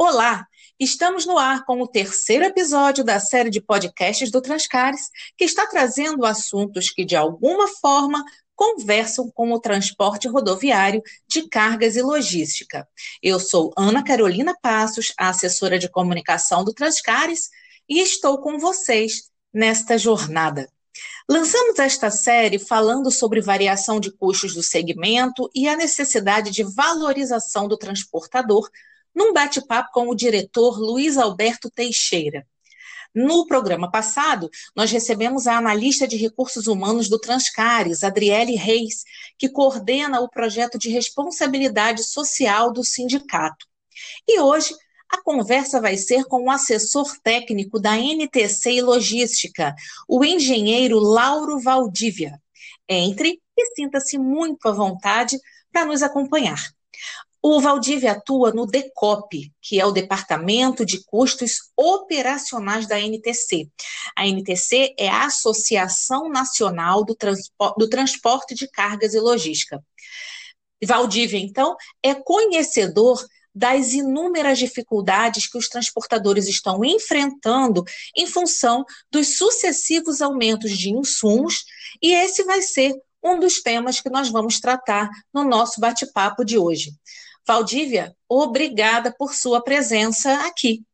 Olá! Estamos no ar com o terceiro episódio da série de podcasts do Transcares, que está trazendo assuntos que, de alguma forma, conversam com o transporte rodoviário de cargas e logística. Eu sou Ana Carolina Passos, assessora de comunicação do Transcares, e estou com vocês nesta jornada. Lançamos esta série falando sobre variação de custos do segmento e a necessidade de valorização do transportador num bate-papo com o diretor Luiz Alberto Teixeira. No programa passado, nós recebemos a analista de recursos humanos do Transcares, Adriele Reis, que coordena o projeto de responsabilidade social do sindicato. E hoje, a conversa vai ser com o assessor técnico da NTC e Logística, o engenheiro Lauro Valdívia. Entre e sinta-se muito à vontade para nos acompanhar. O Valdívia atua no DECOP, que é o Departamento de Custos Operacionais da NTC. A NTC é a Associação Nacional do, Transpo do Transporte de Cargas e Logística. Valdívia, então, é conhecedor das inúmeras dificuldades que os transportadores estão enfrentando em função dos sucessivos aumentos de insumos, e esse vai ser um dos temas que nós vamos tratar no nosso bate-papo de hoje. Valdívia, obrigada por sua presença aqui.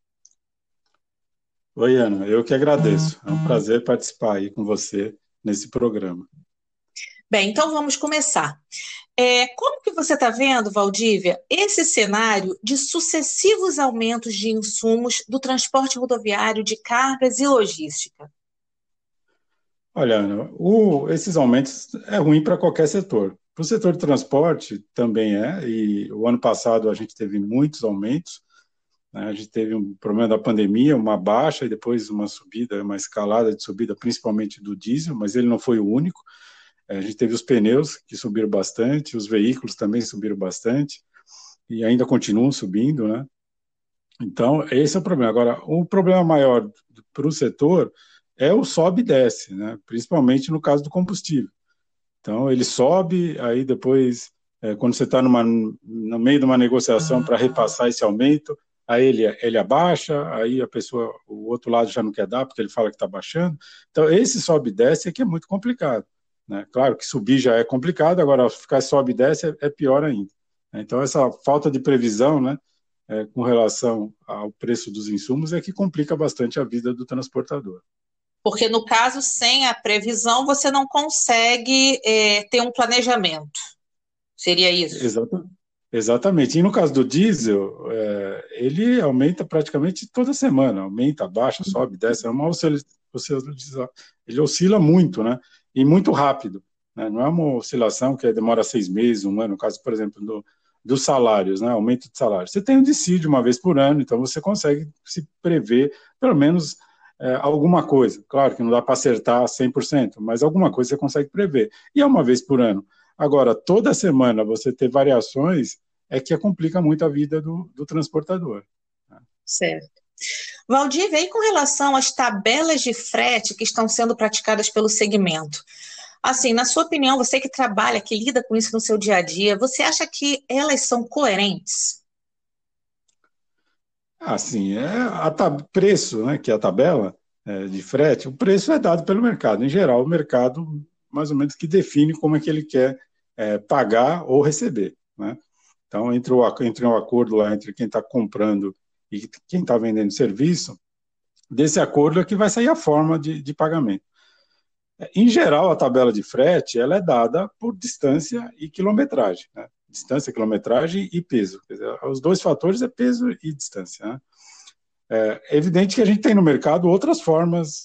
Oi, Ana, eu que agradeço. É um prazer participar aí com você nesse programa. Bem, então vamos começar. É, como que você está vendo, Valdívia, esse cenário de sucessivos aumentos de insumos do transporte rodoviário de cargas e logística? Olha, Ana, o, esses aumentos é ruim para qualquer setor. Para o setor de transporte também é, e o ano passado a gente teve muitos aumentos, né? a gente teve um problema da pandemia, uma baixa e depois uma subida, uma escalada de subida, principalmente do diesel, mas ele não foi o único. É, a gente teve os pneus que subiram bastante, os veículos também subiram bastante e ainda continuam subindo, né? Então, esse é o problema. Agora, o problema maior para o setor é o sobe e desce, né? principalmente no caso do combustível. Então, ele sobe, aí depois, é, quando você está no meio de uma negociação para repassar esse aumento, aí ele, ele abaixa, aí a pessoa, o outro lado já não quer dar, porque ele fala que está baixando. Então, esse sobe e desce é que é muito complicado. Né? Claro que subir já é complicado, agora ficar sobe e desce é, é pior ainda. Então, essa falta de previsão, né, é, com relação ao preço dos insumos, é que complica bastante a vida do transportador. Porque, no caso, sem a previsão, você não consegue é, ter um planejamento. Seria isso? Exatamente. Exatamente. E no caso do diesel, é, ele aumenta praticamente toda semana, aumenta, baixa, sobe, desce. É uma oscilação, ele oscila muito, né? E muito rápido. Né? Não é uma oscilação que demora seis meses, um ano. No caso, por exemplo, do, dos salários, né? Aumento de salário. Você tem o dissídio uma vez por ano, então você consegue se prever, pelo menos é, alguma coisa. Claro que não dá para acertar 100%, mas alguma coisa você consegue prever. E é uma vez por ano. Agora, toda semana você ter variações é que complica muito a vida do, do transportador. Né? Certo. Valdir, vem com relação às tabelas de frete que estão sendo praticadas pelo segmento. Assim, na sua opinião, você que trabalha, que lida com isso no seu dia a dia, você acha que elas são coerentes? Assim, é a preço, né, que é a tabela é, de frete, o preço é dado pelo mercado. Em geral, o mercado mais ou menos que define como é que ele quer é, pagar ou receber. Né? Então, entre o, entre o acordo lá entre quem está comprando e quem está vendendo serviço, desse acordo é que vai sair a forma de, de pagamento. Em geral, a tabela de frete ela é dada por distância e quilometragem. Né? Distância, quilometragem e peso. Dizer, os dois fatores é peso e distância. Né? É, é evidente que a gente tem no mercado outras formas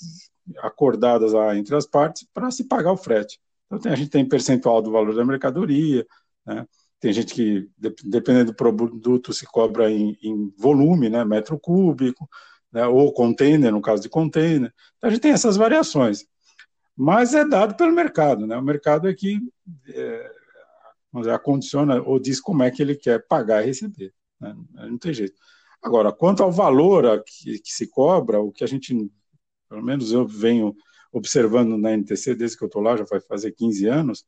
acordadas lá entre as partes para se pagar o frete. Então, tem, a gente tem percentual do valor da mercadoria, né? tem gente que, dependendo do produto, se cobra em, em volume, né? metro cúbico, né? ou container, no caso de container. Então, a gente tem essas variações. Mas é dado pelo mercado, né? O mercado é que é, mas acondiciona ou diz como é que ele quer pagar e receber. Né? Não tem jeito. Agora, quanto ao valor que, que, se cobra, o que a gente, pelo menos eu venho observando na NTC desde que eu estou lá, já vai fazer 15 anos,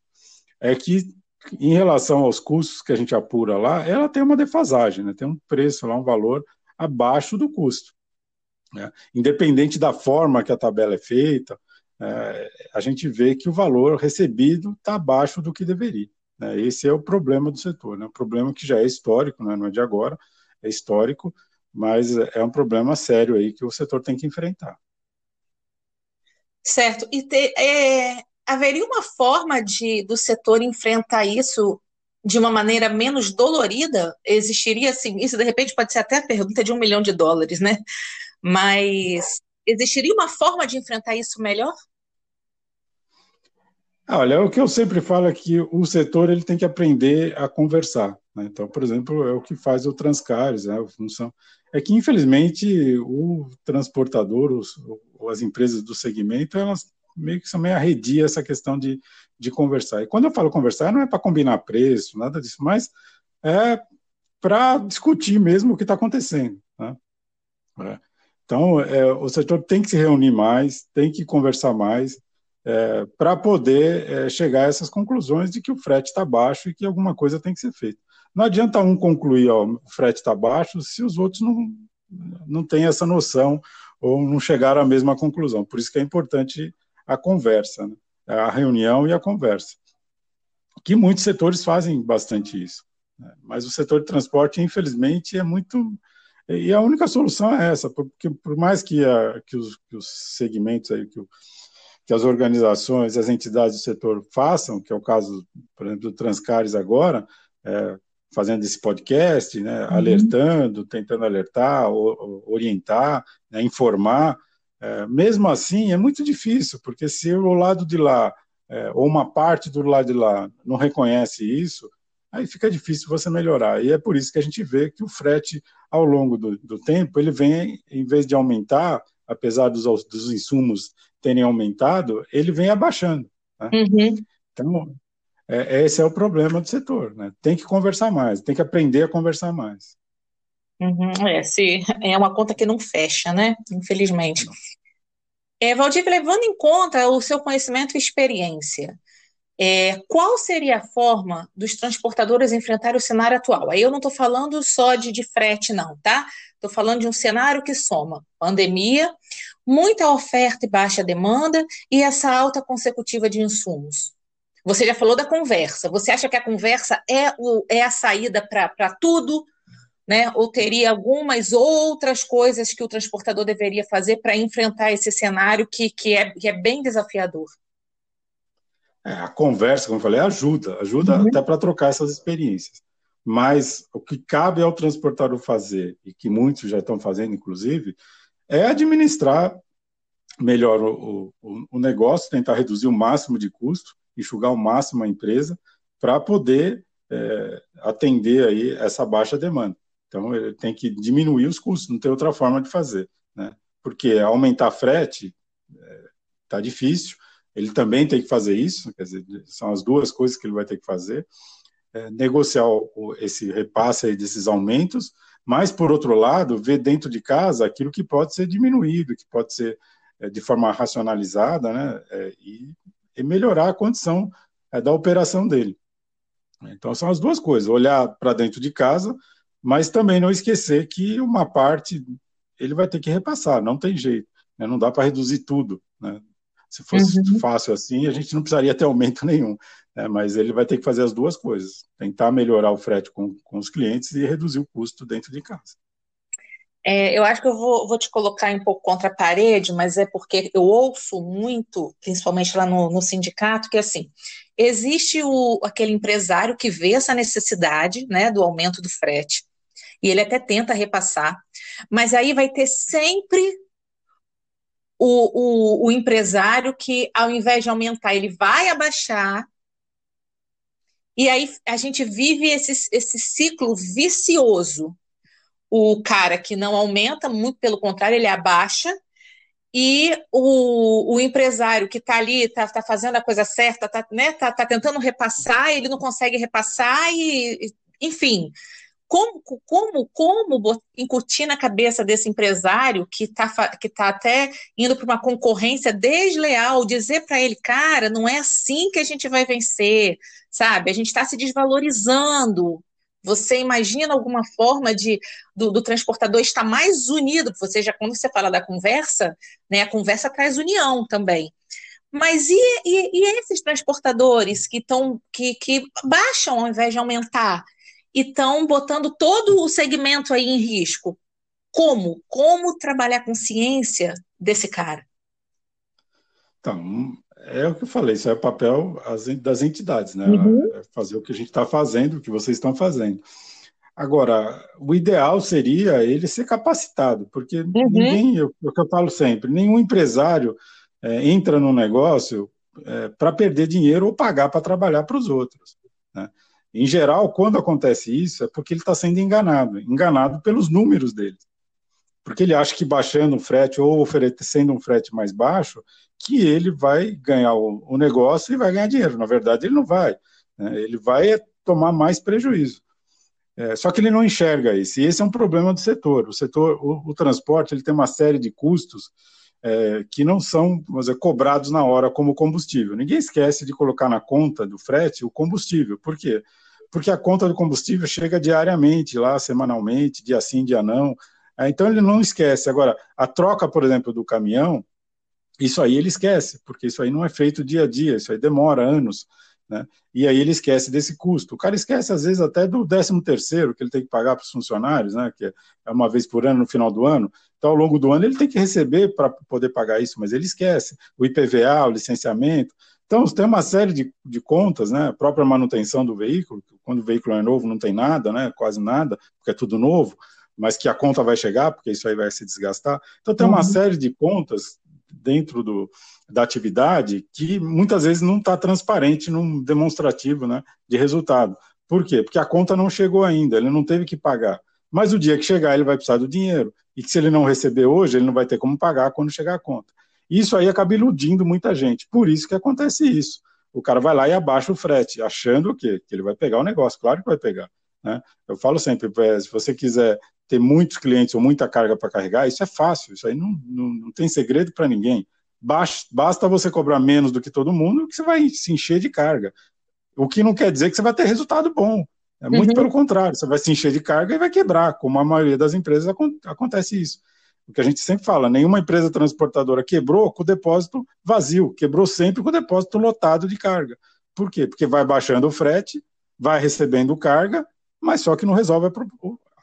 é que em relação aos custos que a gente apura lá, ela tem uma defasagem, né? tem um preço lá, um valor abaixo do custo. Né? Independente da forma que a tabela é feita, é, a gente vê que o valor recebido está abaixo do que deveria. Né? Esse é o problema do setor, né? um problema que já é histórico, né? não é de agora, é histórico, mas é um problema sério aí que o setor tem que enfrentar. Certo. E é, haveria uma forma de do setor enfrentar isso de uma maneira menos dolorida? Existiria assim, isso de repente pode ser até a pergunta de um milhão de dólares, né? Mas existiria uma forma de enfrentar isso melhor? Ah, olha, o que eu sempre falo é que o setor ele tem que aprender a conversar. Né? Então, por exemplo, é o que faz o Transcares, né? a função é que infelizmente o transportador, os, as empresas do segmento, elas meio que são meio arredia essa questão de, de conversar. E quando eu falo conversar, não é para combinar preço, nada disso, mas é para discutir mesmo o que está acontecendo. Né? É. Então, é, o setor tem que se reunir mais, tem que conversar mais, é, para poder é, chegar a essas conclusões de que o frete está baixo e que alguma coisa tem que ser feita. Não adianta um concluir, ó, o frete está baixo, se os outros não, não têm essa noção ou não chegaram à mesma conclusão. Por isso que é importante a conversa, né? a reunião e a conversa. Que muitos setores fazem bastante isso. Né? Mas o setor de transporte, infelizmente, é muito. E a única solução é essa, porque por mais que, a, que, os, que os segmentos aí, que, o, que as organizações, as entidades do setor façam, que é o caso, por exemplo, do Transcares agora, é, fazendo esse podcast, né, uhum. alertando, tentando alertar, orientar, né, informar. É, mesmo assim, é muito difícil, porque se o lado de lá, é, ou uma parte do lado de lá, não reconhece isso, aí fica difícil você melhorar. E é por isso que a gente vê que o frete, ao longo do, do tempo, ele vem, em vez de aumentar, apesar dos, dos insumos terem aumentado, ele vem abaixando. Né? Uhum. Então, é, esse é o problema do setor, né? Tem que conversar mais, tem que aprender a conversar mais. Uhum, é, se, é uma conta que não fecha, né? Infelizmente. É, Valdir, levando em conta o seu conhecimento e experiência, é, qual seria a forma dos transportadores enfrentarem o cenário atual? Aí eu não estou falando só de, de frete, não, tá? Estou falando de um cenário que soma pandemia, muita oferta e baixa demanda e essa alta consecutiva de insumos. Você já falou da conversa. Você acha que a conversa é, o, é a saída para tudo? Né? Ou teria algumas outras coisas que o transportador deveria fazer para enfrentar esse cenário que, que, é, que é bem desafiador? É, a conversa, como eu falei, ajuda, ajuda uhum. até para trocar essas experiências. Mas o que cabe ao transportador fazer, e que muitos já estão fazendo, inclusive, é administrar melhor o, o, o negócio, tentar reduzir o máximo de custo, enxugar ao máximo a empresa para poder é, atender aí essa baixa demanda. Então, ele tem que diminuir os custos, não tem outra forma de fazer, né? Porque aumentar frete está é, difícil, ele também tem que fazer isso, quer dizer, são as duas coisas que ele vai ter que fazer, é, negociar o, esse repasse desses aumentos, mas, por outro lado, ver dentro de casa aquilo que pode ser diminuído, que pode ser é, de forma racionalizada, né, é, e e melhorar a condição é, da operação dele. Então, são as duas coisas: olhar para dentro de casa, mas também não esquecer que uma parte ele vai ter que repassar, não tem jeito, né? não dá para reduzir tudo. Né? Se fosse uhum. fácil assim, a gente não precisaria ter aumento nenhum, né? mas ele vai ter que fazer as duas coisas: tentar melhorar o frete com, com os clientes e reduzir o custo dentro de casa. É, eu acho que eu vou, vou, te colocar um pouco contra a parede, mas é porque eu ouço muito, principalmente lá no, no sindicato, que assim, existe o, aquele empresário que vê essa necessidade né, do aumento do frete, e ele até tenta repassar, mas aí vai ter sempre o, o, o empresário que, ao invés de aumentar, ele vai abaixar, e aí a gente vive esse, esse ciclo vicioso. O cara que não aumenta, muito pelo contrário, ele abaixa, e o, o empresário que está ali, está tá fazendo a coisa certa, está né, tá, tá tentando repassar, ele não consegue repassar, e, enfim. Como, como, como incutir na cabeça desse empresário que está que tá até indo para uma concorrência desleal, dizer para ele, cara, não é assim que a gente vai vencer, sabe? A gente está se desvalorizando, Você imagina alguma forma de do, do, transportador estar mais unido? Você já quando você fala da conversa, né? A conversa traz união também. Mas e, e, e esses transportadores que estão que, que baixam ao invés de aumentar e estão botando todo o segmento aí em risco? Como? Como trabalhar a consciência desse cara? Então, é o que eu falei, isso é o papel das entidades, né? Uhum. É fazer o que a gente está fazendo, o que vocês estão fazendo. Agora, o ideal seria ele ser capacitado, porque uhum. ninguém, é o que eu falo sempre, nenhum empresário é, entra no negócio é, para perder dinheiro ou pagar para trabalhar para os outros. Né? Em geral, quando acontece isso, é porque ele está sendo enganado enganado pelos números dele. Porque ele acha que baixando o frete ou oferecendo um frete mais baixo, que ele vai ganhar o, o negócio e vai ganhar dinheiro. Na verdade, ele não vai. Né? Ele vai tomar mais prejuízo. É, só que ele não enxerga isso. E esse é um problema do setor. O setor, o, o transporte, ele tem uma série de custos é, que não são dizer, cobrados na hora como combustível. Ninguém esquece de colocar na conta do frete o combustível. Por quê? Porque a conta do combustível chega diariamente, lá semanalmente, dia sim, dia não. É, então ele não esquece. Agora, a troca, por exemplo, do caminhão, isso aí ele esquece, porque isso aí não é feito dia a dia, isso aí demora anos. Né? E aí ele esquece desse custo. O cara esquece, às vezes, até do 13 terceiro que ele tem que pagar para os funcionários, né? que é uma vez por ano, no final do ano. Então, ao longo do ano, ele tem que receber para poder pagar isso, mas ele esquece. O IPVA, o licenciamento. Então, tem uma série de, de contas, né? a própria manutenção do veículo, quando o veículo é novo, não tem nada, né? quase nada, porque é tudo novo, mas que a conta vai chegar, porque isso aí vai se desgastar. Então, tem uma uhum. série de contas dentro do, da atividade que muitas vezes não está transparente num demonstrativo né, de resultado. Por quê? Porque a conta não chegou ainda, ele não teve que pagar. Mas o dia que chegar, ele vai precisar do dinheiro. E que se ele não receber hoje, ele não vai ter como pagar quando chegar a conta. Isso aí acaba iludindo muita gente. Por isso que acontece isso. O cara vai lá e abaixa o frete, achando o quê? Que ele vai pegar o negócio. Claro que vai pegar. Né? Eu falo sempre, é, se você quiser ter muitos clientes ou muita carga para carregar, isso é fácil, isso aí não, não, não tem segredo para ninguém. Basta, você cobrar menos do que todo mundo que você vai se encher de carga. O que não quer dizer que você vai ter resultado bom. É muito uhum. pelo contrário, você vai se encher de carga e vai quebrar, como a maioria das empresas acontece isso. O que a gente sempre fala, nenhuma empresa transportadora quebrou com o depósito vazio, quebrou sempre com o depósito lotado de carga. Por quê? Porque vai baixando o frete, vai recebendo carga, mas só que não resolve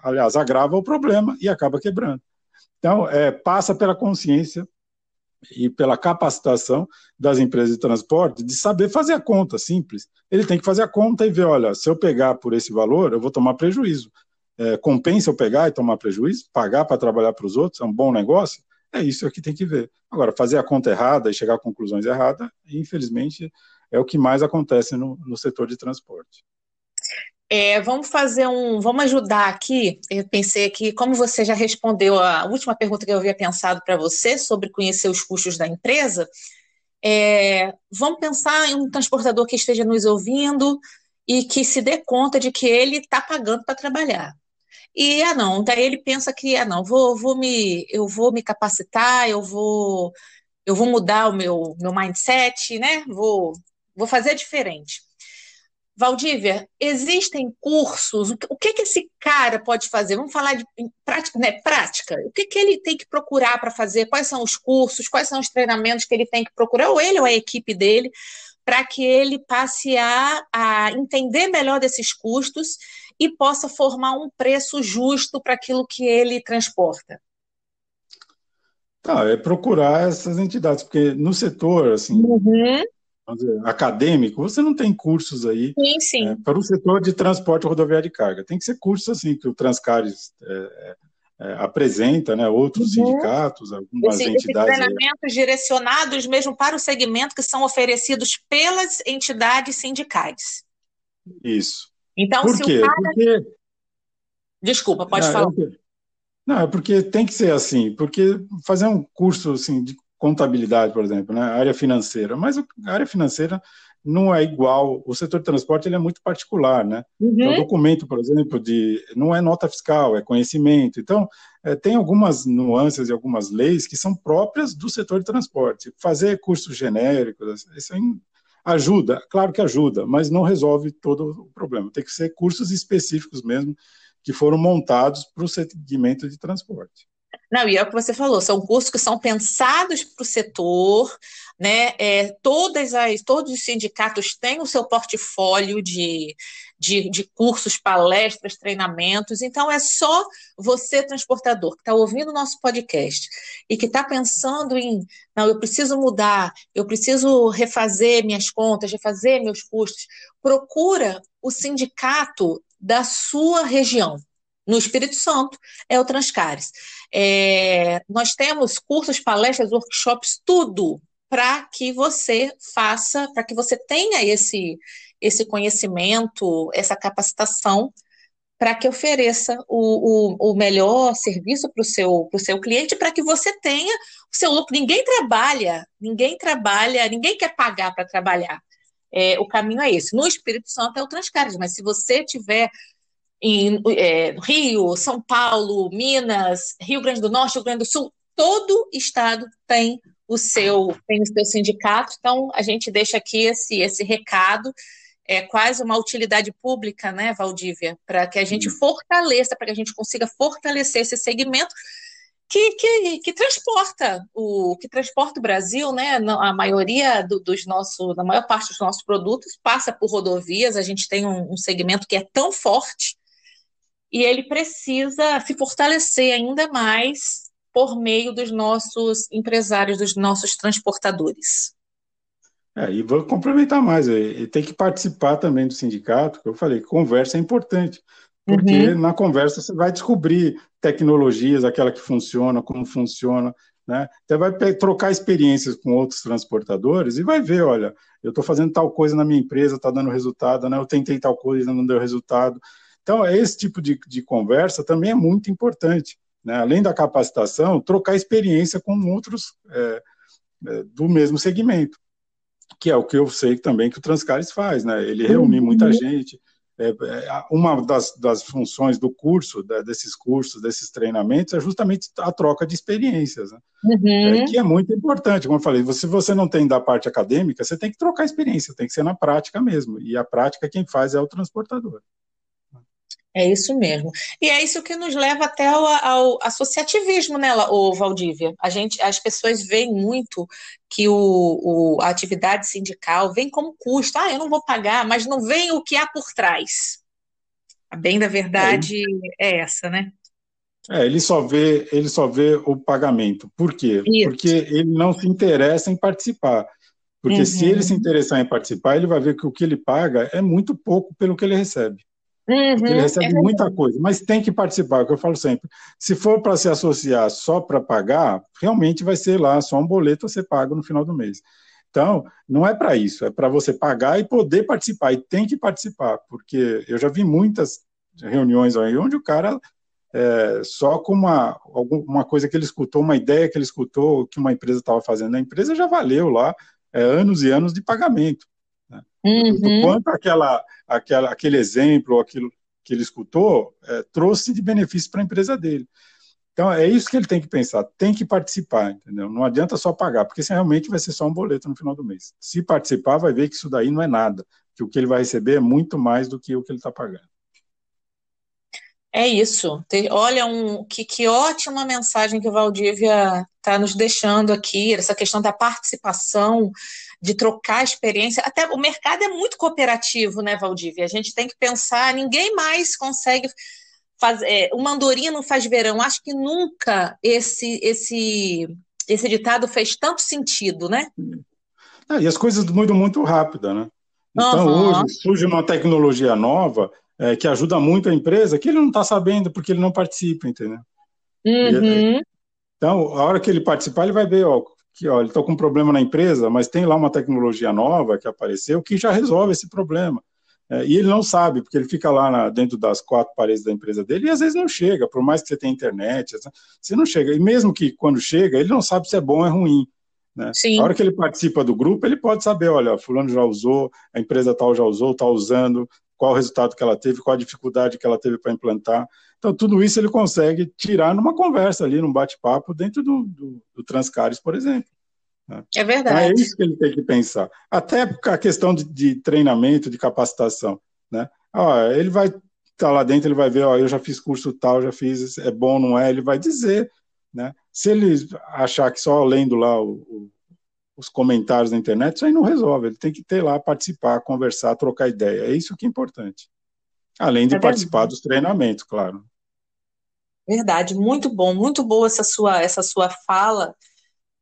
aliás, agrava o problema e acaba quebrando. Então, é, passa pela consciência e pela capacitação das empresas de transporte de saber fazer a conta simples. Ele tem que fazer a conta e ver, olha, se eu pegar por esse valor, eu vou tomar prejuízo. É, compensa eu pegar e tomar prejuízo, pagar para trabalhar para os outros, é um bom negócio? É isso que tem que ver. Agora, fazer a conta errada e chegar a conclusões erradas, infelizmente, é o que mais acontece no, no setor de transporte. É, vamos fazer um. Vamos ajudar aqui. Eu pensei que, como você já respondeu a última pergunta que eu havia pensado para você sobre conhecer os custos da empresa, é, vamos pensar em um transportador que esteja nos ouvindo e que se dê conta de que ele está pagando para trabalhar. E ah não, daí ele pensa que ah não, vou, vou me, eu vou me capacitar, eu vou, eu vou mudar o meu, meu mindset, né? Vou, vou fazer diferente. Valdívia, existem cursos? O que, que esse cara pode fazer? Vamos falar de prática, né, prática. O que, que ele tem que procurar para fazer? Quais são os cursos? Quais são os treinamentos que ele tem que procurar? Ou ele ou a equipe dele, para que ele passe a, a entender melhor desses custos e possa formar um preço justo para aquilo que ele transporta? Tá, é procurar essas entidades, porque no setor, assim, uhum dizer, acadêmico, você não tem cursos aí sim, sim. É, para o setor de transporte rodoviário de carga. Tem que ser cursos assim que o Transcares é, é, apresenta, né, outros uhum. sindicatos, algumas esse, entidades. Esses treinamentos direcionados mesmo para o segmento que são oferecidos pelas entidades sindicais. Isso. Então, Por se quê? o cara... Porque... Desculpa, pode não, falar. Não, é porque tem que ser assim, porque fazer um curso assim, de contabilidade, por exemplo, né, área financeira, mas a área financeira não é igual, o setor de transporte ele é muito particular, né? Uhum. Então, documento, por exemplo, de não é nota fiscal, é conhecimento. Então, é, tem algumas nuances e algumas leis que são próprias do setor de transporte. Fazer cursos genéricos, isso Ajuda, claro que ajuda, mas não resolve todo o problema. Tem que ser cursos específicos mesmo que foram montados para o segmento de transporte. Não, e é o que você falou, são cursos que são pensados para o setor, né? É, todas as, todos os sindicatos têm o seu portfólio de, de, de cursos, palestras, treinamentos. Então, é só você, transportador, que está ouvindo o nosso podcast e que está pensando em, não, eu preciso mudar, eu preciso refazer minhas contas, refazer meus custos, procura o sindicato da sua região no Espírito Santo, é o Transcares. É, nós temos cursos, palestras, workshops, tudo para que você faça, para que você tenha esse, esse conhecimento, essa capacitação, para que ofereça o, o, o melhor serviço para o seu, seu cliente, para que você tenha o seu lucro. Ninguém trabalha, ninguém trabalha, ninguém quer pagar para trabalhar. É, o caminho é esse. No Espírito Santo é o Transcares, mas se você tiver em é, Rio, São Paulo, Minas, Rio Grande do Norte, Rio Grande do Sul, todo estado tem o seu tem o seu sindicato. Então a gente deixa aqui esse esse recado é quase uma utilidade pública, né, Valdívia, para que a gente fortaleça, para que a gente consiga fortalecer esse segmento que, que, que, transporta o que transporta o Brasil, né? A maioria do, dos nossos, na maior parte dos nossos produtos passa por rodovias. A gente tem um, um segmento que é tão forte e ele precisa se fortalecer ainda mais por meio dos nossos empresários, dos nossos transportadores. É, e vou complementar mais, e tem que participar também do sindicato, que eu falei, conversa é importante, porque uhum. na conversa você vai descobrir tecnologias, aquela que funciona, como funciona, né? Você vai trocar experiências com outros transportadores e vai ver, olha, eu estou fazendo tal coisa na minha empresa, está dando resultado, né? eu tentei tal coisa, não deu resultado. Então, esse tipo de, de conversa também é muito importante. Né? Além da capacitação, trocar experiência com outros é, é, do mesmo segmento, que é o que eu sei também que o Transcares faz. Né? Ele reúne muita uhum. gente. É, é, uma das, das, funções do curso, da, desses cursos, desses treinamentos, é justamente a troca de experiências, né? uhum. é, que é muito importante. Como eu falei, se você não tem da parte acadêmica, você tem que trocar experiência, tem que ser na prática mesmo. E a prática quem faz é o transportador. É isso mesmo. E é isso que nos leva até ao, ao associativismo, né, o Valdívia? A gente, as pessoas veem muito que o, o, a atividade sindical vem como custo. Ah, eu não vou pagar, mas não vem o que há por trás. A bem da verdade é, é essa, né? É, ele só vê, ele só vê o pagamento. Por quê? Isso. Porque ele não se interessa em participar. Porque uhum. se ele se interessar em participar, ele vai ver que o que ele paga é muito pouco pelo que ele recebe. Uhum, ele recebe é muita coisa, mas tem que participar, é o que eu falo sempre. Se for para se associar só para pagar, realmente vai ser lá só um boleto a ser pago no final do mês. Então, não é para isso, é para você pagar e poder participar, e tem que participar, porque eu já vi muitas reuniões aí onde o cara, é, só com uma, alguma coisa que ele escutou, uma ideia que ele escutou, que uma empresa estava fazendo, a empresa já valeu lá é, anos e anos de pagamento. Né? Uhum. quanto aquela, aquela, aquele exemplo, aquilo que ele escutou, é, trouxe de benefício para a empresa dele. Então, é isso que ele tem que pensar, tem que participar, entendeu? Não adianta só pagar, porque realmente vai ser só um boleto no final do mês. Se participar, vai ver que isso daí não é nada, que o que ele vai receber é muito mais do que o que ele está pagando. É isso. Olha, um, que, que ótima mensagem que o Valdívia está nos deixando aqui, essa questão da participação, de trocar experiência. Até o mercado é muito cooperativo, né, Valdívia? A gente tem que pensar, ninguém mais consegue fazer. É, uma andorinha não faz verão. Acho que nunca esse, esse, esse ditado fez tanto sentido, né? Ah, e as coisas mudam muito rápido, né? Então, uhum. hoje surge uma tecnologia nova é, que ajuda muito a empresa que ele não está sabendo porque ele não participa, entendeu? Uhum. então, a hora que ele participar, ele vai ver, ó, que ó, ele está com um problema na empresa, mas tem lá uma tecnologia nova que apareceu que já resolve esse problema. É, e ele não sabe, porque ele fica lá na, dentro das quatro paredes da empresa dele e às vezes não chega, por mais que você tenha internet, você não chega. E mesmo que quando chega, ele não sabe se é bom ou é ruim. Né? Sim. A hora que ele participa do grupo, ele pode saber, olha, fulano já usou, a empresa tal já usou, está usando, qual o resultado que ela teve, qual a dificuldade que ela teve para implantar. Então, tudo isso ele consegue tirar numa conversa ali, num bate-papo, dentro do, do, do Transcares, por exemplo. Né? É verdade. Então é isso que ele tem que pensar. Até a questão de, de treinamento, de capacitação. Né? Ó, ele vai estar tá lá dentro, ele vai ver, ó, eu já fiz curso tal, já fiz, é bom, não é? Ele vai dizer. Né? Se ele achar que só lendo lá o, o, os comentários na internet, isso aí não resolve. Ele tem que ter lá, participar, conversar, trocar ideia. É isso que é importante. Além de é participar dos treinamentos, claro. Verdade, muito bom, muito boa essa sua, essa sua fala,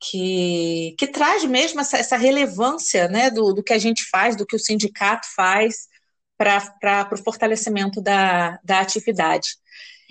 que, que traz mesmo essa, essa relevância né, do, do que a gente faz, do que o sindicato faz para o fortalecimento da, da atividade.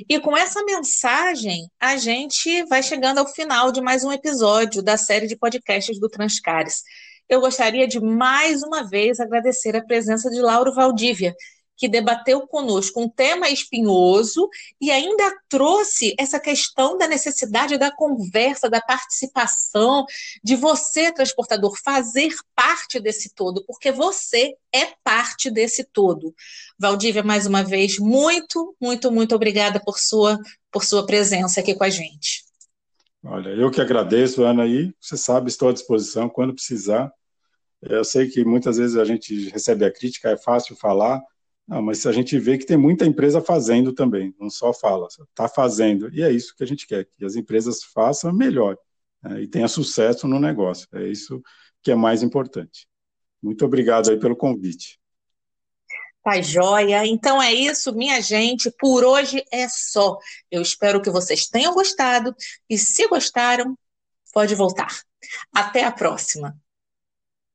E com essa mensagem, a gente vai chegando ao final de mais um episódio da série de podcasts do Transcares. Eu gostaria de mais uma vez agradecer a presença de Lauro Valdívia, que debateu conosco um tema espinhoso e ainda trouxe essa questão da necessidade da conversa, da participação, de você, transportador, fazer parte desse todo, porque você é parte desse todo. Valdívia, mais uma vez, muito, muito, muito obrigada por sua, por sua presença aqui com a gente. Olha, eu que agradeço, Ana, e você sabe, estou à disposição quando precisar. Eu sei que muitas vezes a gente recebe a crítica, é fácil falar, não, mas a gente vê que tem muita empresa fazendo também, não só fala, está fazendo. E é isso que a gente quer, que as empresas façam melhor né, e tenha sucesso no negócio. É isso que é mais importante. Muito obrigado aí pelo convite. Tá joia. Então é isso, minha gente. Por hoje é só. Eu espero que vocês tenham gostado e se gostaram, pode voltar. Até a próxima.